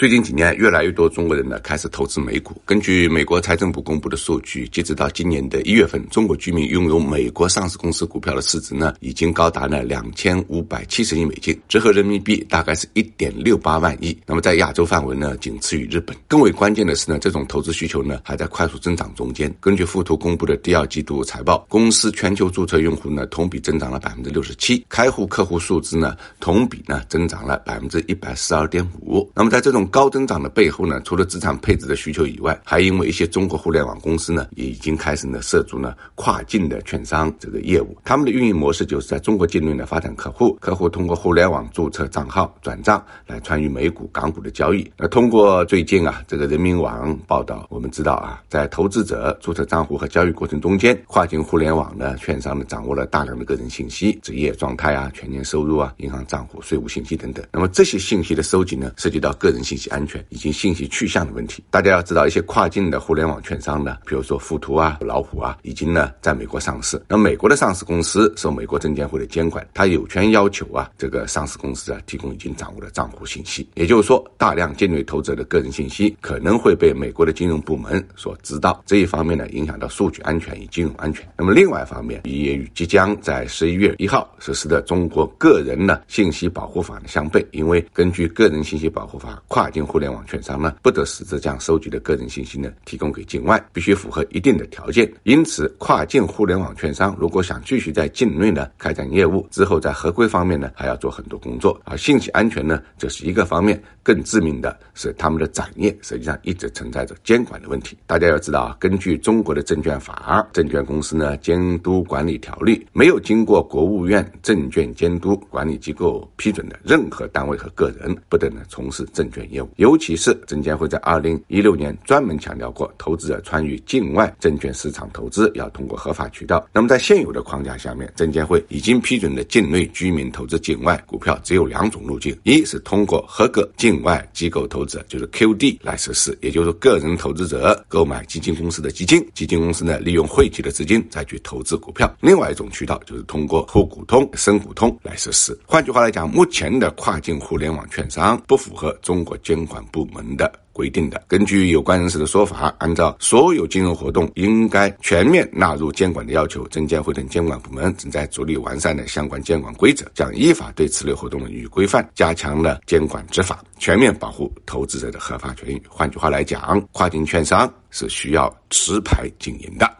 最近几年，越来越多中国人呢开始投资美股。根据美国财政部公布的数据，截止到今年的一月份，中国居民拥有美国上市公司股票的市值呢，已经高达了两千五百七十亿美金，折合人民币大概是一点六八万亿。那么在亚洲范围呢，仅次于日本。更为关键的是呢，这种投资需求呢还在快速增长中间。根据富途公布的第二季度财报，公司全球注册用户呢同比增长了百分之六十七，开户客户数字呢同比呢增长了百分之一百四十二点五。那么在这种高增长的背后呢，除了资产配置的需求以外，还因为一些中国互联网公司呢，也已经开始呢涉足呢跨境的券商这个业务。他们的运营模式就是在中国境内呢发展客户，客户通过互联网注册账号转账来参与美股、港股的交易。那通过最近啊这个人民网报道，我们知道啊，在投资者注册账户和交易过程中间，跨境互联网呢券商呢掌握了大量的个人信息、职业状态啊、全年收入啊、银行账户、税务信息等等。那么这些信息的收集呢，涉及到个人信息安。安全以及信息去向的问题，大家要知道，一些跨境的互联网券商呢，比如说富途啊、老虎啊，已经呢在美国上市。那美国的上市公司受美国证监会的监管，它有权要求啊这个上市公司啊提供已经掌握的账户信息。也就是说，大量境内投资者的个人信息可能会被美国的金融部门所知道。这一方面呢，影响到数据安全与金融安全。那么另外一方面，也与即将在十一月一号实施的中国个人呢信息保护法相悖，因为根据个人信息保护法，跨境互联网券商呢，不得私自将收集的个人信息呢提供给境外，必须符合一定的条件。因此，跨境互联网券商如果想继续在境内呢开展业务，之后在合规方面呢还要做很多工作。而信息安全呢，这是一个方面。更致命的是，他们的展业实际上一直存在着监管的问题。大家要知道啊，根据中国的证券法、证券公司呢监督管理条例，没有经过国务院证券监督管理机构批准的任何单位和个人，不得呢从事证券业。尤其是证监会在二零一六年专门强调过，投资者参与境外证券市场投资要通过合法渠道。那么在现有的框架下面，证监会已经批准的境内居民投资境外股票只有两种路径：一是通过合格境外机构投资者，就是 QD 来实施，也就是个人投资者购买基金公司的基金，基金公司呢利用汇集的资金再去投资股票。另外一种渠道就是通过沪股通、深股通来实施。换句话来讲，目前的跨境互联网券商不符合中国监管部门的。规定的，根据有关人士的说法，按照所有金融活动应该全面纳入监管的要求，证监会等监管部门正在着力完善的相关监管规则，将依法对此类活动予以规范，加强了监管执法，全面保护投资者的合法权益。换句话来讲，跨境券商是需要持牌经营的。